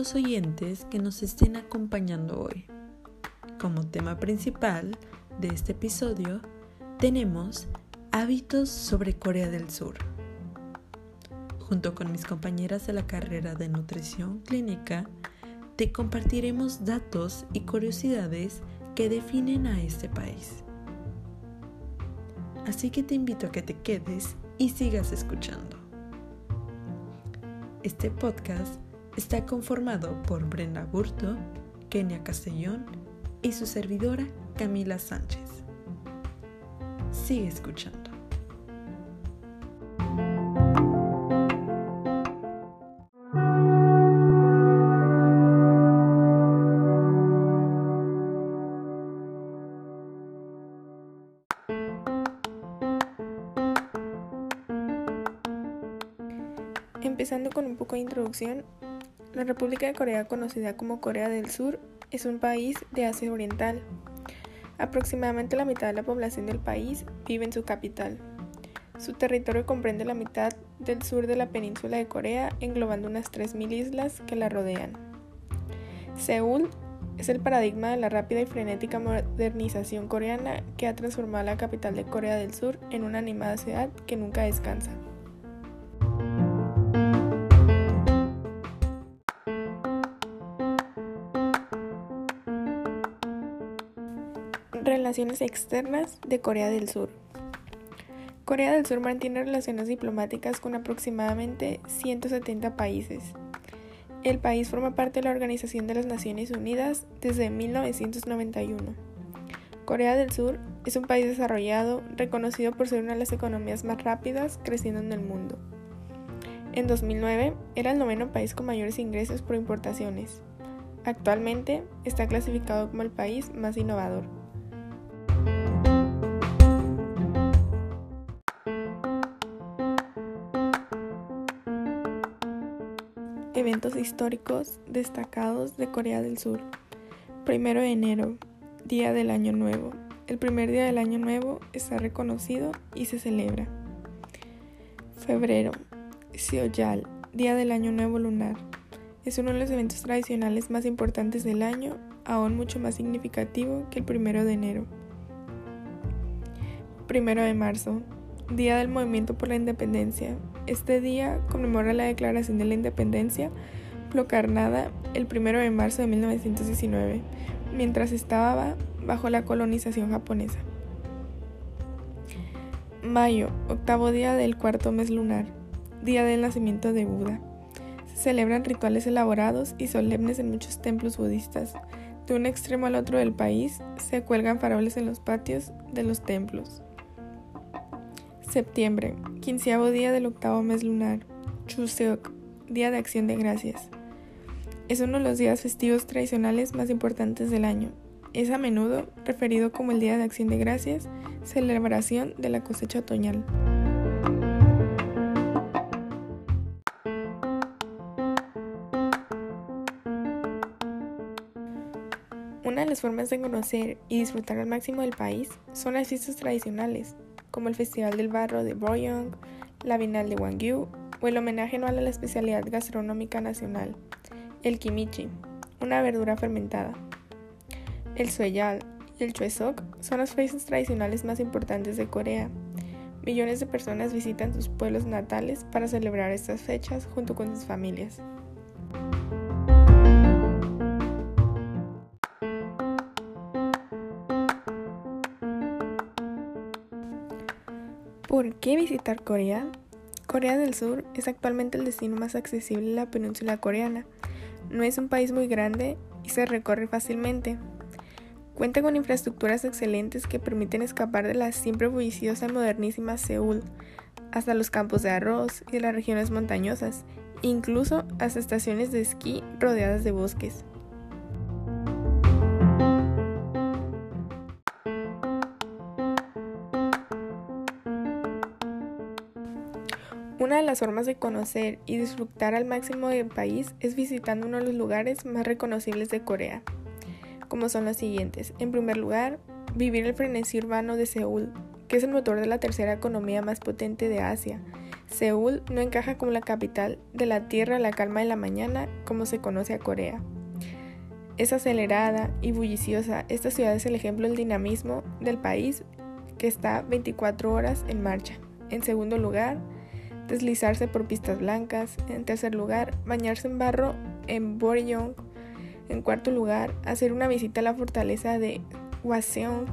los oyentes que nos estén acompañando hoy. Como tema principal de este episodio tenemos hábitos sobre Corea del Sur. Junto con mis compañeras de la carrera de nutrición clínica, te compartiremos datos y curiosidades que definen a este país. Así que te invito a que te quedes y sigas escuchando. Este podcast está conformado por Brenda Burto, Kenia Castellón y su servidora Camila Sánchez. Sigue escuchando. Empezando con un poco de introducción, la República de Corea, conocida como Corea del Sur, es un país de Asia Oriental. Aproximadamente la mitad de la población del país vive en su capital. Su territorio comprende la mitad del sur de la península de Corea, englobando unas 3.000 islas que la rodean. Seúl es el paradigma de la rápida y frenética modernización coreana que ha transformado la capital de Corea del Sur en una animada ciudad que nunca descansa. Relaciones externas de Corea del Sur. Corea del Sur mantiene relaciones diplomáticas con aproximadamente 170 países. El país forma parte de la Organización de las Naciones Unidas desde 1991. Corea del Sur es un país desarrollado, reconocido por ser una de las economías más rápidas creciendo en el mundo. En 2009 era el noveno país con mayores ingresos por importaciones. Actualmente está clasificado como el país más innovador. Eventos históricos destacados de Corea del Sur. Primero de enero, Día del Año Nuevo. El primer día del Año Nuevo está reconocido y se celebra. Febrero, Seoyal, Día del Año Nuevo Lunar. Es uno de los eventos tradicionales más importantes del año, aún mucho más significativo que el primero de enero. Primero de marzo, Día del Movimiento por la Independencia. Este día conmemora la Declaración de la Independencia proclamada el 1 de marzo de 1919, mientras estaba bajo la colonización japonesa. Mayo, octavo día del cuarto mes lunar, día del nacimiento de Buda. Se celebran rituales elaborados y solemnes en muchos templos budistas. De un extremo al otro del país se cuelgan faroles en los patios de los templos. Septiembre, quinceavo día del octavo mes lunar. Chuseok, Día de Acción de Gracias. Es uno de los días festivos tradicionales más importantes del año. Es a menudo referido como el Día de Acción de Gracias, celebración de la cosecha otoñal. Una de las formas de conocer y disfrutar al máximo del país son las fiestas tradicionales, como el Festival del Barro de Boryong, la Bienal de Gwangju o el homenaje anual a la especialidad gastronómica nacional, el kimchi, una verdura fermentada. El sueyal y el chuesok son las fiestas tradicionales más importantes de Corea. Millones de personas visitan sus pueblos natales para celebrar estas fechas junto con sus familias. Visitar Corea? Corea del Sur es actualmente el destino más accesible de la península coreana. No es un país muy grande y se recorre fácilmente. Cuenta con infraestructuras excelentes que permiten escapar de la siempre bulliciosa y modernísima Seúl, hasta los campos de arroz y de las regiones montañosas, incluso hasta estaciones de esquí rodeadas de bosques. Una de las formas de conocer y disfrutar al máximo del país es visitando uno de los lugares más reconocibles de Corea, como son los siguientes. En primer lugar, vivir el frenesí urbano de Seúl, que es el motor de la tercera economía más potente de Asia. Seúl no encaja como la capital de la tierra la calma de la mañana como se conoce a Corea. Es acelerada y bulliciosa. Esta ciudad es el ejemplo del dinamismo del país que está 24 horas en marcha. En segundo lugar, deslizarse por pistas blancas. En tercer lugar, bañarse en barro en Boryong. En cuarto lugar, hacer una visita a la fortaleza de Hwaseong.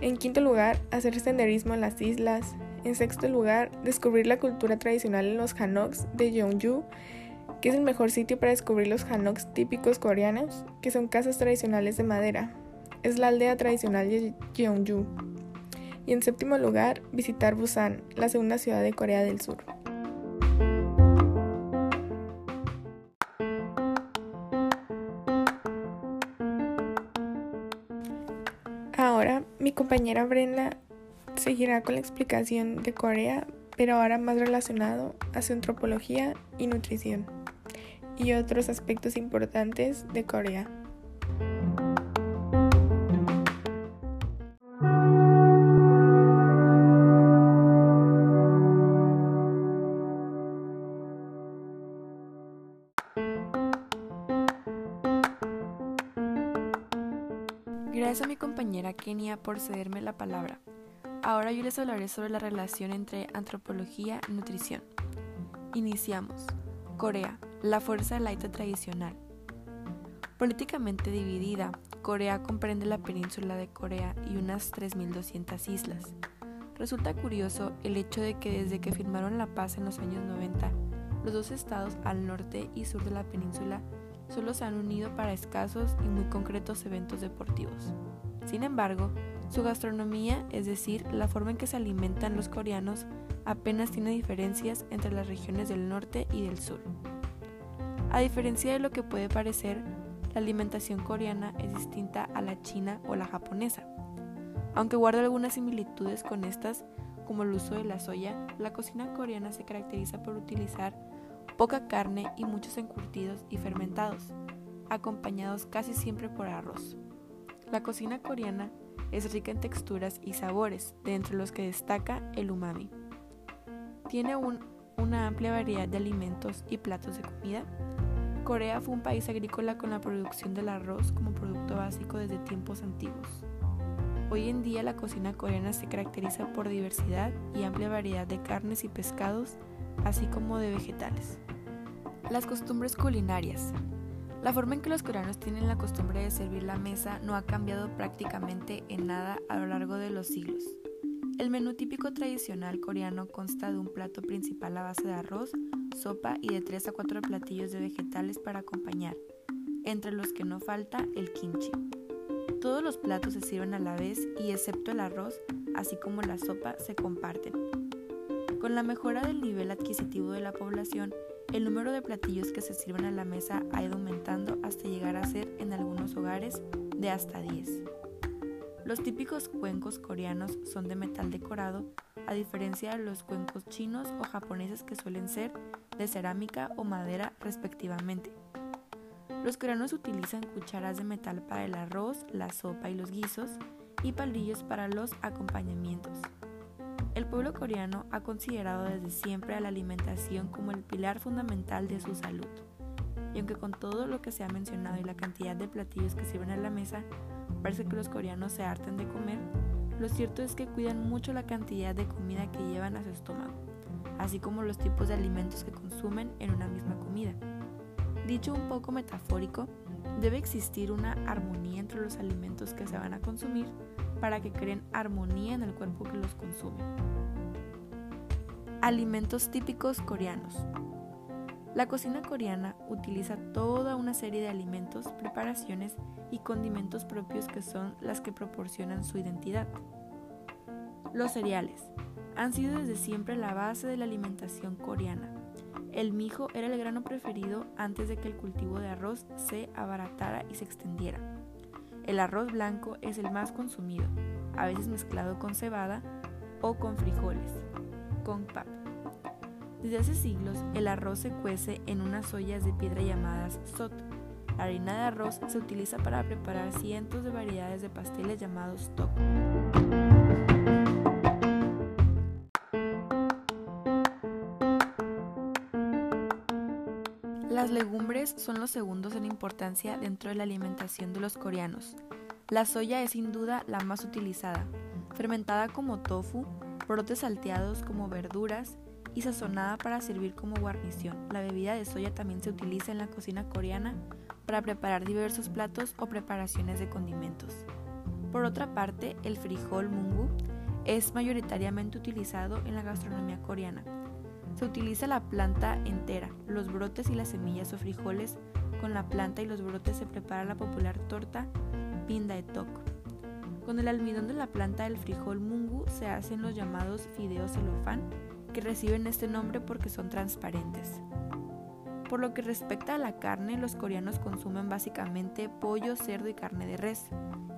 En quinto lugar, hacer senderismo en las islas. En sexto lugar, descubrir la cultura tradicional en los Hanoks de Jeonju, que es el mejor sitio para descubrir los Hanoks típicos coreanos, que son casas tradicionales de madera. Es la aldea tradicional de Jeonju. Y en séptimo lugar, visitar Busan, la segunda ciudad de Corea del Sur. Compañera Brenda seguirá con la explicación de Corea, pero ahora más relacionado a su antropología y nutrición, y otros aspectos importantes de Corea. Kenia por cederme la palabra. Ahora yo les hablaré sobre la relación entre antropología y nutrición. Iniciamos. Corea, la fuerza del aito tradicional. Políticamente dividida, Corea comprende la península de Corea y unas 3.200 islas. Resulta curioso el hecho de que desde que firmaron la paz en los años 90, los dos estados al norte y sur de la península solo se han unido para escasos y muy concretos eventos deportivos. Sin embargo, su gastronomía, es decir, la forma en que se alimentan los coreanos, apenas tiene diferencias entre las regiones del norte y del sur. A diferencia de lo que puede parecer, la alimentación coreana es distinta a la china o la japonesa. Aunque guarda algunas similitudes con estas, como el uso de la soya, la cocina coreana se caracteriza por utilizar poca carne y muchos encurtidos y fermentados, acompañados casi siempre por arroz. La cocina coreana es rica en texturas y sabores, de entre los que destaca el umami. Tiene una amplia variedad de alimentos y platos de comida. Corea fue un país agrícola con la producción del arroz como producto básico desde tiempos antiguos. Hoy en día la cocina coreana se caracteriza por diversidad y amplia variedad de carnes y pescados, así como de vegetales. Las costumbres culinarias. La forma en que los coreanos tienen la costumbre de servir la mesa no ha cambiado prácticamente en nada a lo largo de los siglos. El menú típico tradicional coreano consta de un plato principal a base de arroz, sopa y de 3 a 4 platillos de vegetales para acompañar, entre los que no falta el kimchi. Todos los platos se sirven a la vez y excepto el arroz, así como la sopa, se comparten. Con la mejora del nivel adquisitivo de la población, el número de platillos que se sirven a la mesa ha ido aumentando hasta llegar a ser en algunos hogares de hasta 10. Los típicos cuencos coreanos son de metal decorado, a diferencia de los cuencos chinos o japoneses que suelen ser de cerámica o madera respectivamente. Los coreanos utilizan cucharas de metal para el arroz, la sopa y los guisos y palillos para los acompañamientos. El pueblo coreano ha considerado desde siempre a la alimentación como el pilar fundamental de su salud. Y aunque con todo lo que se ha mencionado y la cantidad de platillos que sirven a la mesa, parece que los coreanos se harten de comer, lo cierto es que cuidan mucho la cantidad de comida que llevan a su estómago, así como los tipos de alimentos que consumen en una misma comida. Dicho un poco metafórico, debe existir una armonía entre los alimentos que se van a consumir para que creen armonía en el cuerpo que los consume. Alimentos típicos coreanos. La cocina coreana utiliza toda una serie de alimentos, preparaciones y condimentos propios que son las que proporcionan su identidad. Los cereales han sido desde siempre la base de la alimentación coreana. El mijo era el grano preferido antes de que el cultivo de arroz se abaratara y se extendiera. El arroz blanco es el más consumido, a veces mezclado con cebada o con frijoles, con pap. Desde hace siglos, el arroz se cuece en unas ollas de piedra llamadas sot. La harina de arroz se utiliza para preparar cientos de variedades de pasteles llamados tok. Son los segundos en importancia dentro de la alimentación de los coreanos. La soya es sin duda la más utilizada, fermentada como tofu, brotes salteados como verduras y sazonada para servir como guarnición. La bebida de soya también se utiliza en la cocina coreana para preparar diversos platos o preparaciones de condimentos. Por otra parte, el frijol mungu es mayoritariamente utilizado en la gastronomía coreana. Se utiliza la planta entera, los brotes y las semillas o frijoles. Con la planta y los brotes se prepara la popular torta pinda tok. Con el almidón de la planta del frijol mungu se hacen los llamados fideos celofán, que reciben este nombre porque son transparentes. Por lo que respecta a la carne, los coreanos consumen básicamente pollo, cerdo y carne de res.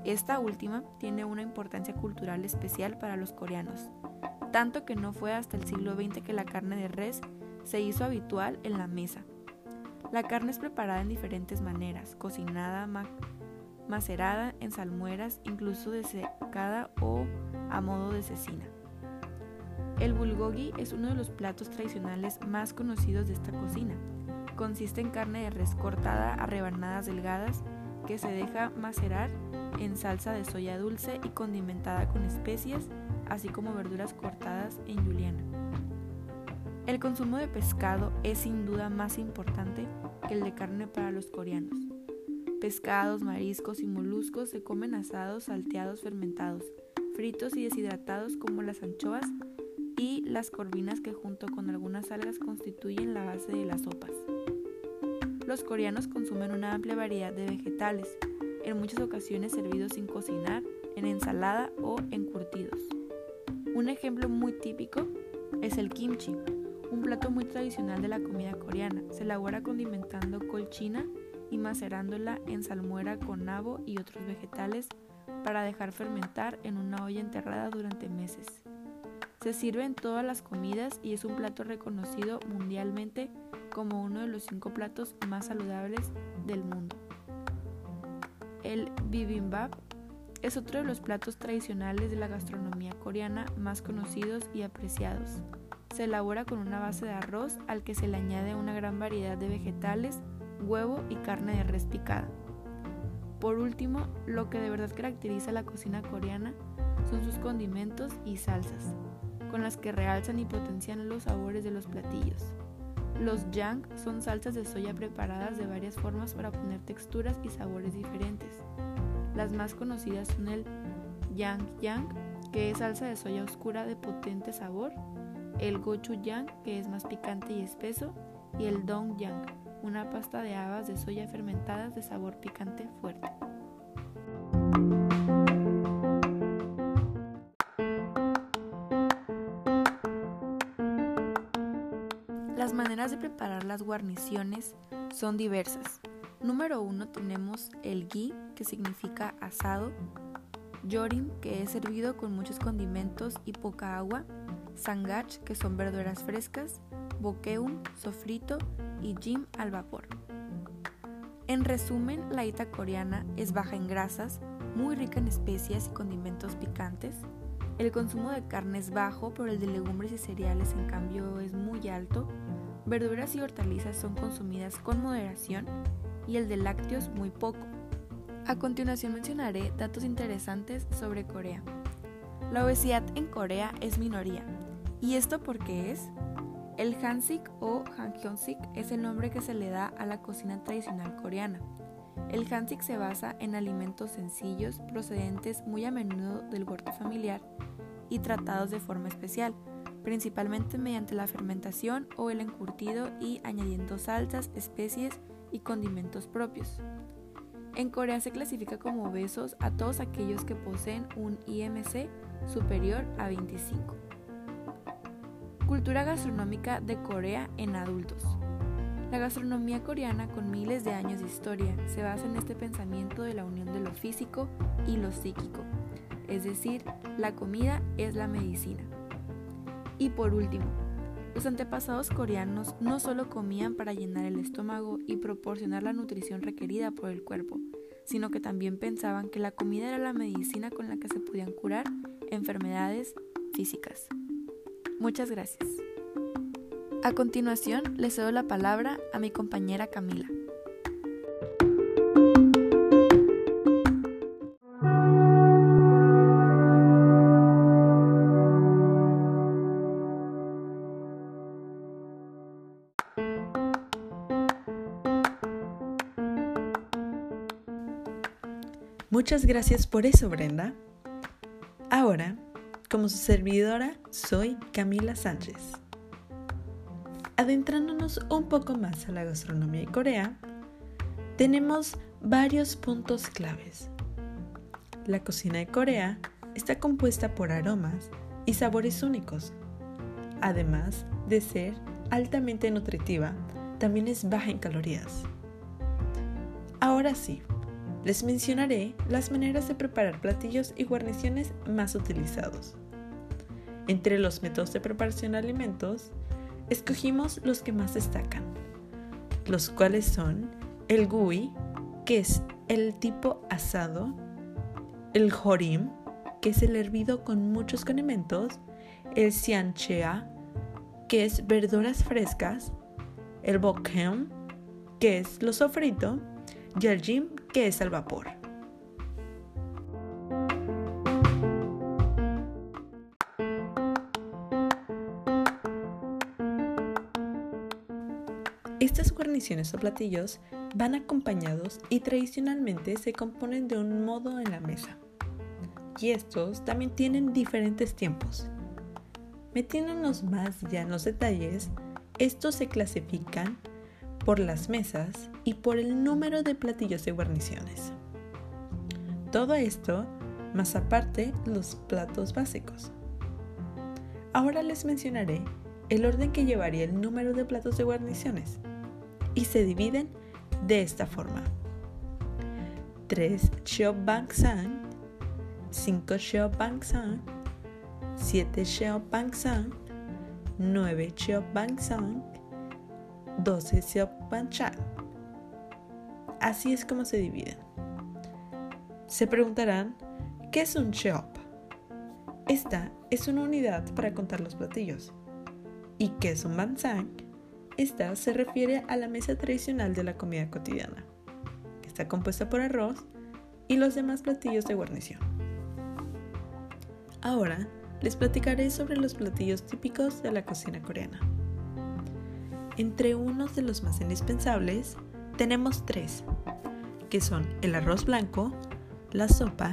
Esta última tiene una importancia cultural especial para los coreanos, tanto que no fue hasta el siglo XX que la carne de res se hizo habitual en la mesa. La carne es preparada en diferentes maneras, cocinada, macerada en salmueras, incluso desecada o a modo de cecina. El bulgogi es uno de los platos tradicionales más conocidos de esta cocina. Consiste en carne de res cortada a rebanadas delgadas que se deja macerar en salsa de soya dulce y condimentada con especias, así como verduras cortadas en juliana. El consumo de pescado es sin duda más importante que el de carne para los coreanos. Pescados, mariscos y moluscos se comen asados, salteados, fermentados, fritos y deshidratados como las anchoas y las corvinas que junto con algunas algas constituyen la base de las sopas. Los coreanos consumen una amplia variedad de vegetales, en muchas ocasiones servidos sin cocinar, en ensalada o encurtidos. Un ejemplo muy típico es el kimchi, un plato muy tradicional de la comida coreana. Se elabora condimentando colchina y macerándola en salmuera con nabo y otros vegetales para dejar fermentar en una olla enterrada durante meses. Se sirve en todas las comidas y es un plato reconocido mundialmente como uno de los cinco platos más saludables del mundo. El bibimbap es otro de los platos tradicionales de la gastronomía coreana más conocidos y apreciados. Se elabora con una base de arroz al que se le añade una gran variedad de vegetales, huevo y carne de res picada. Por último, lo que de verdad caracteriza la cocina coreana son sus condimentos y salsas, con las que realzan y potencian los sabores de los platillos. Los yang son salsas de soya preparadas de varias formas para obtener texturas y sabores diferentes. Las más conocidas son el yang yang, que es salsa de soya oscura de potente sabor, el gochujang, que es más picante y espeso, y el dongyang, una pasta de habas de soya fermentadas de sabor picante fuerte. Las maneras de preparar las guarniciones son diversas. Número uno tenemos el ghee, que significa asado, yorin, que es servido con muchos condimentos y poca agua, sangach, que son verduras frescas, bokeum, sofrito y jim al vapor. En resumen, la ita coreana es baja en grasas, muy rica en especias y condimentos picantes. El consumo de carne es bajo, pero el de legumbres y cereales en cambio es muy alto. Verduras y hortalizas son consumidas con moderación y el de lácteos muy poco. A continuación mencionaré datos interesantes sobre Corea. La obesidad en Corea es minoría. ¿Y esto por qué es? El Hansik o Hangyeonsik es el nombre que se le da a la cocina tradicional coreana. El Hansik se basa en alimentos sencillos procedentes muy a menudo del huerto familiar y tratados de forma especial, principalmente mediante la fermentación o el encurtido y añadiendo salsas, especies condimentos propios. En Corea se clasifica como obesos a todos aquellos que poseen un IMC superior a 25. Cultura gastronómica de Corea en adultos. La gastronomía coreana, con miles de años de historia, se basa en este pensamiento de la unión de lo físico y lo psíquico, es decir, la comida es la medicina. Y por último, los antepasados coreanos no solo comían para llenar el estómago y proporcionar la nutrición requerida por el cuerpo, sino que también pensaban que la comida era la medicina con la que se podían curar enfermedades físicas. Muchas gracias. A continuación, le cedo la palabra a mi compañera Camila. Muchas gracias por eso, Brenda. Ahora, como su servidora, soy Camila Sánchez. Adentrándonos un poco más a la gastronomía de Corea, tenemos varios puntos claves. La cocina de Corea está compuesta por aromas y sabores únicos. Además de ser altamente nutritiva, también es baja en calorías. Ahora sí, les mencionaré las maneras de preparar platillos y guarniciones más utilizados. Entre los métodos de preparación de alimentos, escogimos los que más destacan, los cuales son el gui, que es el tipo asado, el jorim, que es el hervido con muchos condimentos, el sianchea, que es verduras frescas, el bokheum, que es lo sofrito, y el jim, que es al vapor. Estas guarniciones o platillos van acompañados y tradicionalmente se componen de un modo en la mesa. Y estos también tienen diferentes tiempos. Metiéndonos más ya en los detalles, estos se clasifican por las mesas y por el número de platillos y guarniciones. Todo esto, más aparte los platos básicos. Ahora les mencionaré el orden que llevaría el número de platos de guarniciones y se dividen de esta forma. 3 bang Sang, 5 bang Sang, 7 bang Sang, 9 bang Sang, 12 Seopanchan. Así es como se dividen. Se preguntarán, ¿qué es un Cheop? Esta es una unidad para contar los platillos. ¿Y qué es un bansang? Esta se refiere a la mesa tradicional de la comida cotidiana, está compuesta por arroz y los demás platillos de guarnición. Ahora les platicaré sobre los platillos típicos de la cocina coreana. Entre unos de los más indispensables tenemos tres, que son el arroz blanco, la sopa,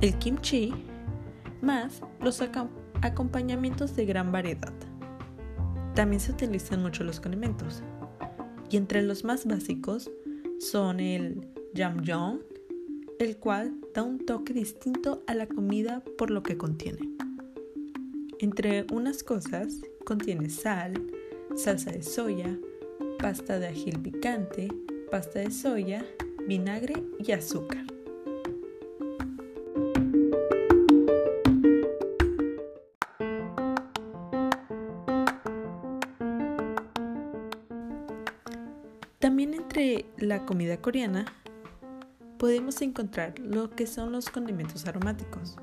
el kimchi, más los acompañamientos de gran variedad. También se utilizan mucho los condimentos, y entre los más básicos son el jamjong, el cual da un toque distinto a la comida por lo que contiene. Entre unas cosas, contiene sal, salsa de soya, pasta de ajil picante, pasta de soya, vinagre y azúcar. También entre la comida coreana podemos encontrar lo que son los condimentos aromáticos.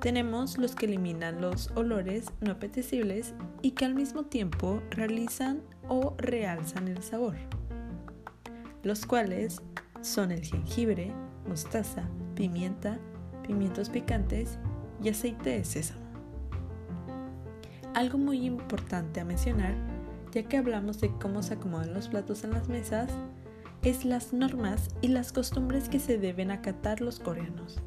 Tenemos los que eliminan los olores no apetecibles y que al mismo tiempo realizan o realzan el sabor, los cuales son el jengibre, mostaza, pimienta, pimientos picantes y aceite de sésamo. Algo muy importante a mencionar, ya que hablamos de cómo se acomodan los platos en las mesas, es las normas y las costumbres que se deben acatar los coreanos,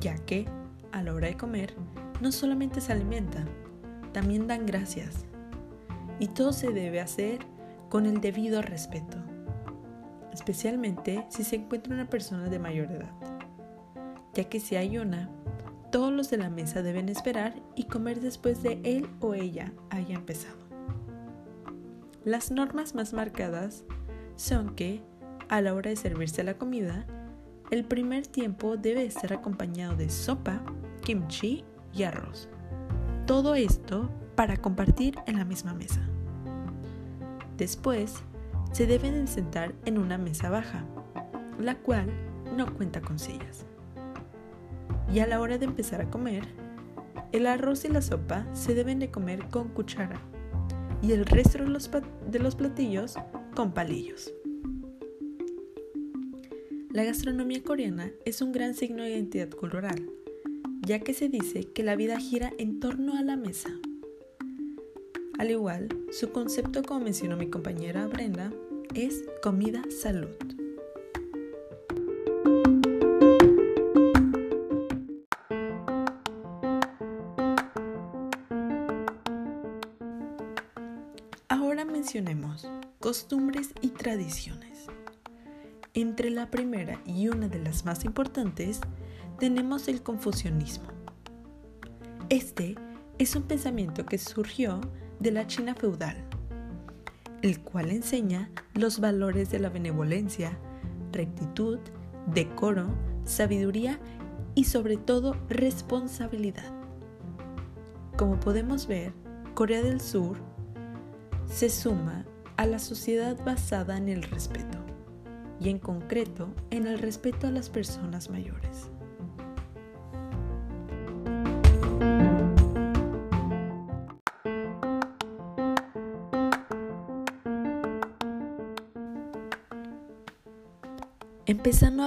ya que a la hora de comer, no solamente se alimentan, también dan gracias. Y todo se debe hacer con el debido respeto, especialmente si se encuentra una persona de mayor edad, ya que si hay una, todos los de la mesa deben esperar y comer después de él o ella haya empezado. Las normas más marcadas son que, a la hora de servirse la comida, el primer tiempo debe estar acompañado de sopa, kimchi y arroz. Todo esto para compartir en la misma mesa. Después, se deben sentar en una mesa baja, la cual no cuenta con sillas. Y a la hora de empezar a comer, el arroz y la sopa se deben de comer con cuchara, y el resto de los, de los platillos con palillos. La gastronomía coreana es un gran signo de identidad cultural, ya que se dice que la vida gira en torno a la mesa. Al igual, su concepto, como mencionó mi compañera Brenda, es comida salud. Ahora mencionemos costumbres y tradiciones. Entre la primera y una de las más importantes tenemos el confucianismo. Este es un pensamiento que surgió de la China feudal, el cual enseña los valores de la benevolencia, rectitud, decoro, sabiduría y sobre todo responsabilidad. Como podemos ver, Corea del Sur se suma a la sociedad basada en el respeto y en concreto en el respeto a las personas mayores.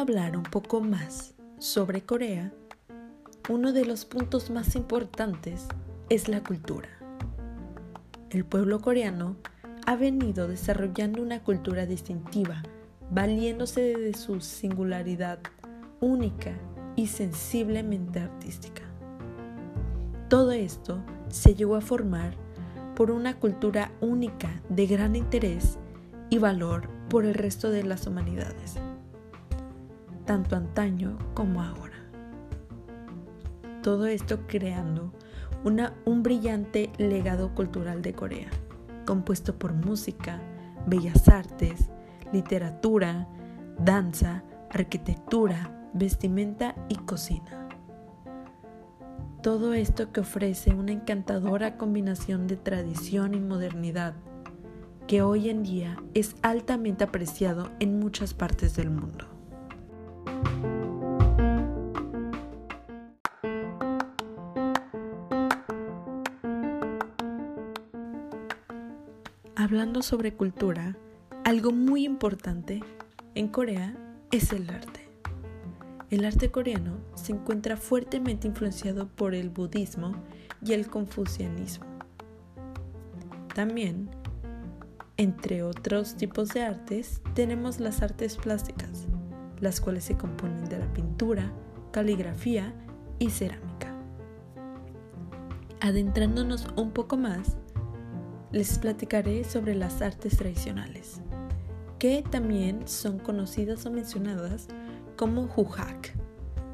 Hablar un poco más sobre Corea, uno de los puntos más importantes es la cultura. El pueblo coreano ha venido desarrollando una cultura distintiva, valiéndose de su singularidad única y sensiblemente artística. Todo esto se llegó a formar por una cultura única de gran interés y valor por el resto de las humanidades tanto antaño como ahora. Todo esto creando una, un brillante legado cultural de Corea, compuesto por música, bellas artes, literatura, danza, arquitectura, vestimenta y cocina. Todo esto que ofrece una encantadora combinación de tradición y modernidad que hoy en día es altamente apreciado en muchas partes del mundo. Hablando sobre cultura, algo muy importante en Corea es el arte. El arte coreano se encuentra fuertemente influenciado por el budismo y el confucianismo. También, entre otros tipos de artes, tenemos las artes plásticas, las cuales se componen de la pintura, caligrafía y cerámica. Adentrándonos un poco más, les platicaré sobre las artes tradicionales, que también son conocidas o mencionadas como Hujak,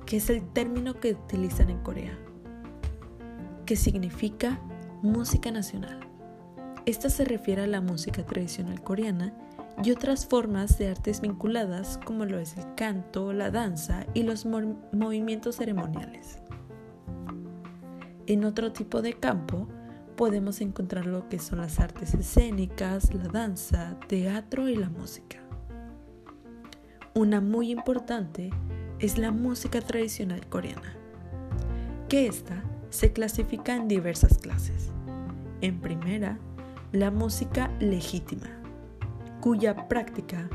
que es el término que utilizan en Corea, que significa música nacional. Esta se refiere a la música tradicional coreana y otras formas de artes vinculadas como lo es el canto, la danza y los movimientos ceremoniales. En otro tipo de campo podemos encontrar lo que son las artes escénicas, la danza, teatro y la música. Una muy importante es la música tradicional coreana, que esta se clasifica en diversas clases. En primera, la música legítima, cuya práctica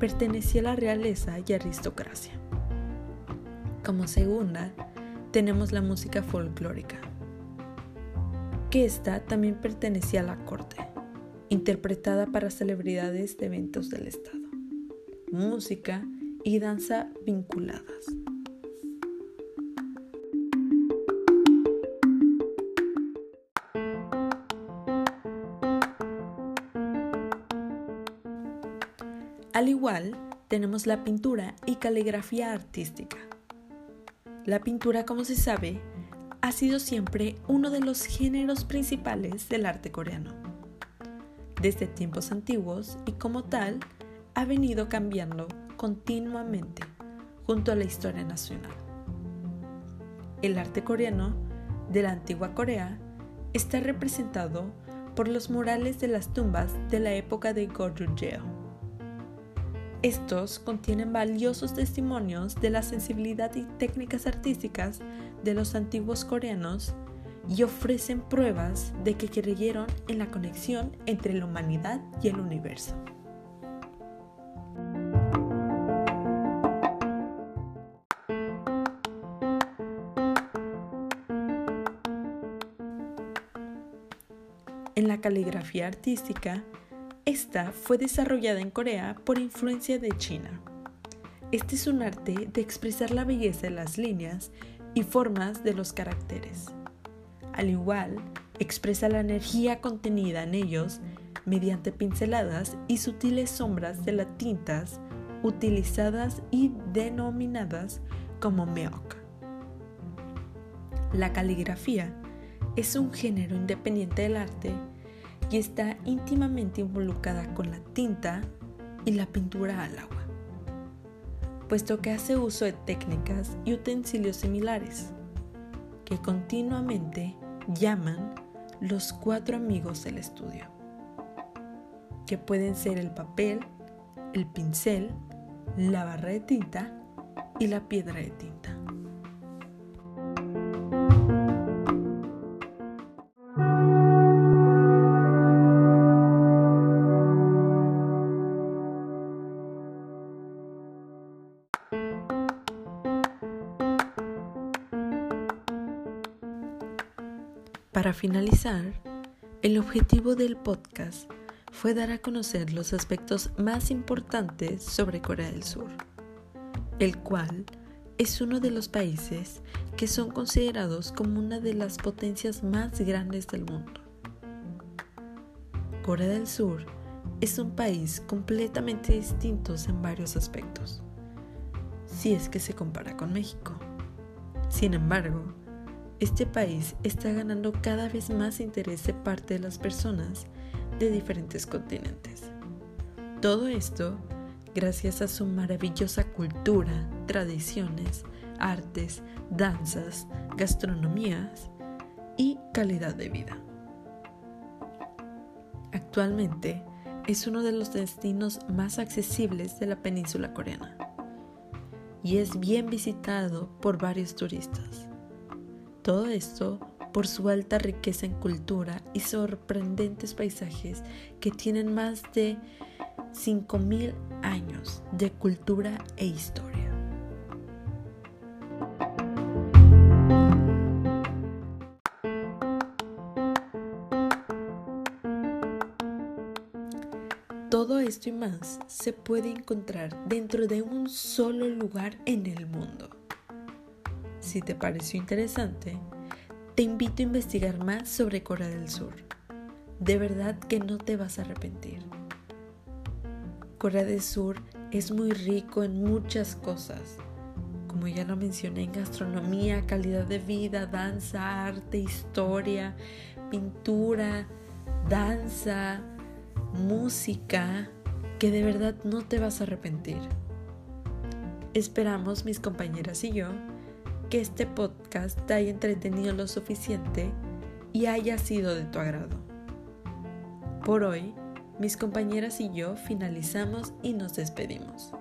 pertenecía a la realeza y aristocracia. Como segunda, tenemos la música folclórica, que esta también pertenecía a la corte, interpretada para celebridades de eventos del Estado, música y danza vinculadas. Tenemos la pintura y caligrafía artística. La pintura, como se sabe, ha sido siempre uno de los géneros principales del arte coreano. Desde tiempos antiguos y como tal, ha venido cambiando continuamente junto a la historia nacional. El arte coreano de la antigua Corea está representado por los murales de las tumbas de la época de Goryeo. Estos contienen valiosos testimonios de la sensibilidad y técnicas artísticas de los antiguos coreanos y ofrecen pruebas de que creyeron en la conexión entre la humanidad y el universo. En la caligrafía artística, esta fue desarrollada en Corea por influencia de China. Este es un arte de expresar la belleza de las líneas y formas de los caracteres. Al igual, expresa la energía contenida en ellos mediante pinceladas y sutiles sombras de las tintas utilizadas y denominadas como meok. La caligrafía es un género independiente del arte y está íntimamente involucrada con la tinta y la pintura al agua puesto que hace uso de técnicas y utensilios similares, que continuamente llaman los cuatro amigos del estudio, que pueden ser el papel, el pincel, la barra de tinta y la piedra de tinta. Finalizar, el objetivo del podcast fue dar a conocer los aspectos más importantes sobre Corea del Sur, el cual es uno de los países que son considerados como una de las potencias más grandes del mundo. Corea del Sur es un país completamente distinto en varios aspectos, si es que se compara con México. Sin embargo, este país está ganando cada vez más interés de parte de las personas de diferentes continentes. Todo esto gracias a su maravillosa cultura, tradiciones, artes, danzas, gastronomías y calidad de vida. Actualmente es uno de los destinos más accesibles de la península coreana y es bien visitado por varios turistas. Todo esto por su alta riqueza en cultura y sorprendentes paisajes que tienen más de 5.000 años de cultura e historia. Todo esto y más se puede encontrar dentro de un solo lugar en el mundo. Si te pareció interesante, te invito a investigar más sobre Corea del Sur. De verdad que no te vas a arrepentir. Corea del Sur es muy rico en muchas cosas, como ya lo mencioné, en gastronomía, calidad de vida, danza, arte, historia, pintura, danza, música, que de verdad no te vas a arrepentir. Esperamos mis compañeras y yo que este podcast te haya entretenido lo suficiente y haya sido de tu agrado. Por hoy, mis compañeras y yo finalizamos y nos despedimos.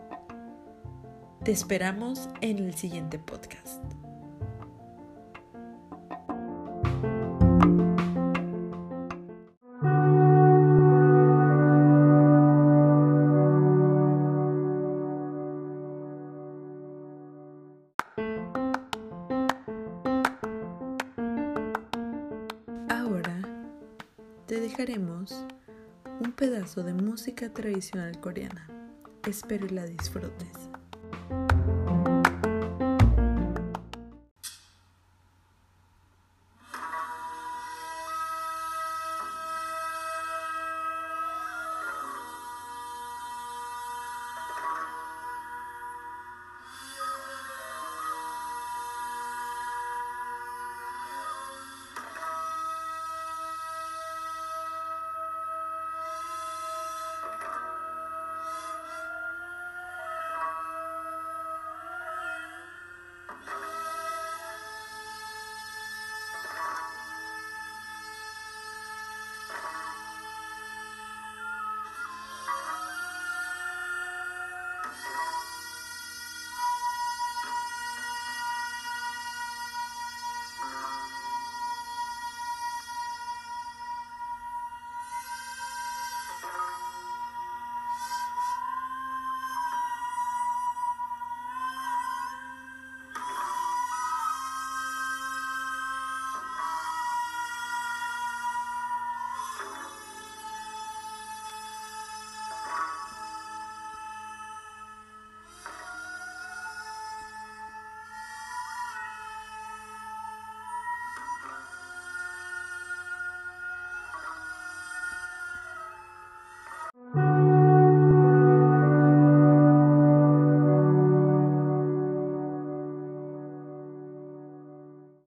Te esperamos en el siguiente podcast. Un pedazo de música tradicional coreana. Espero la disfrutes.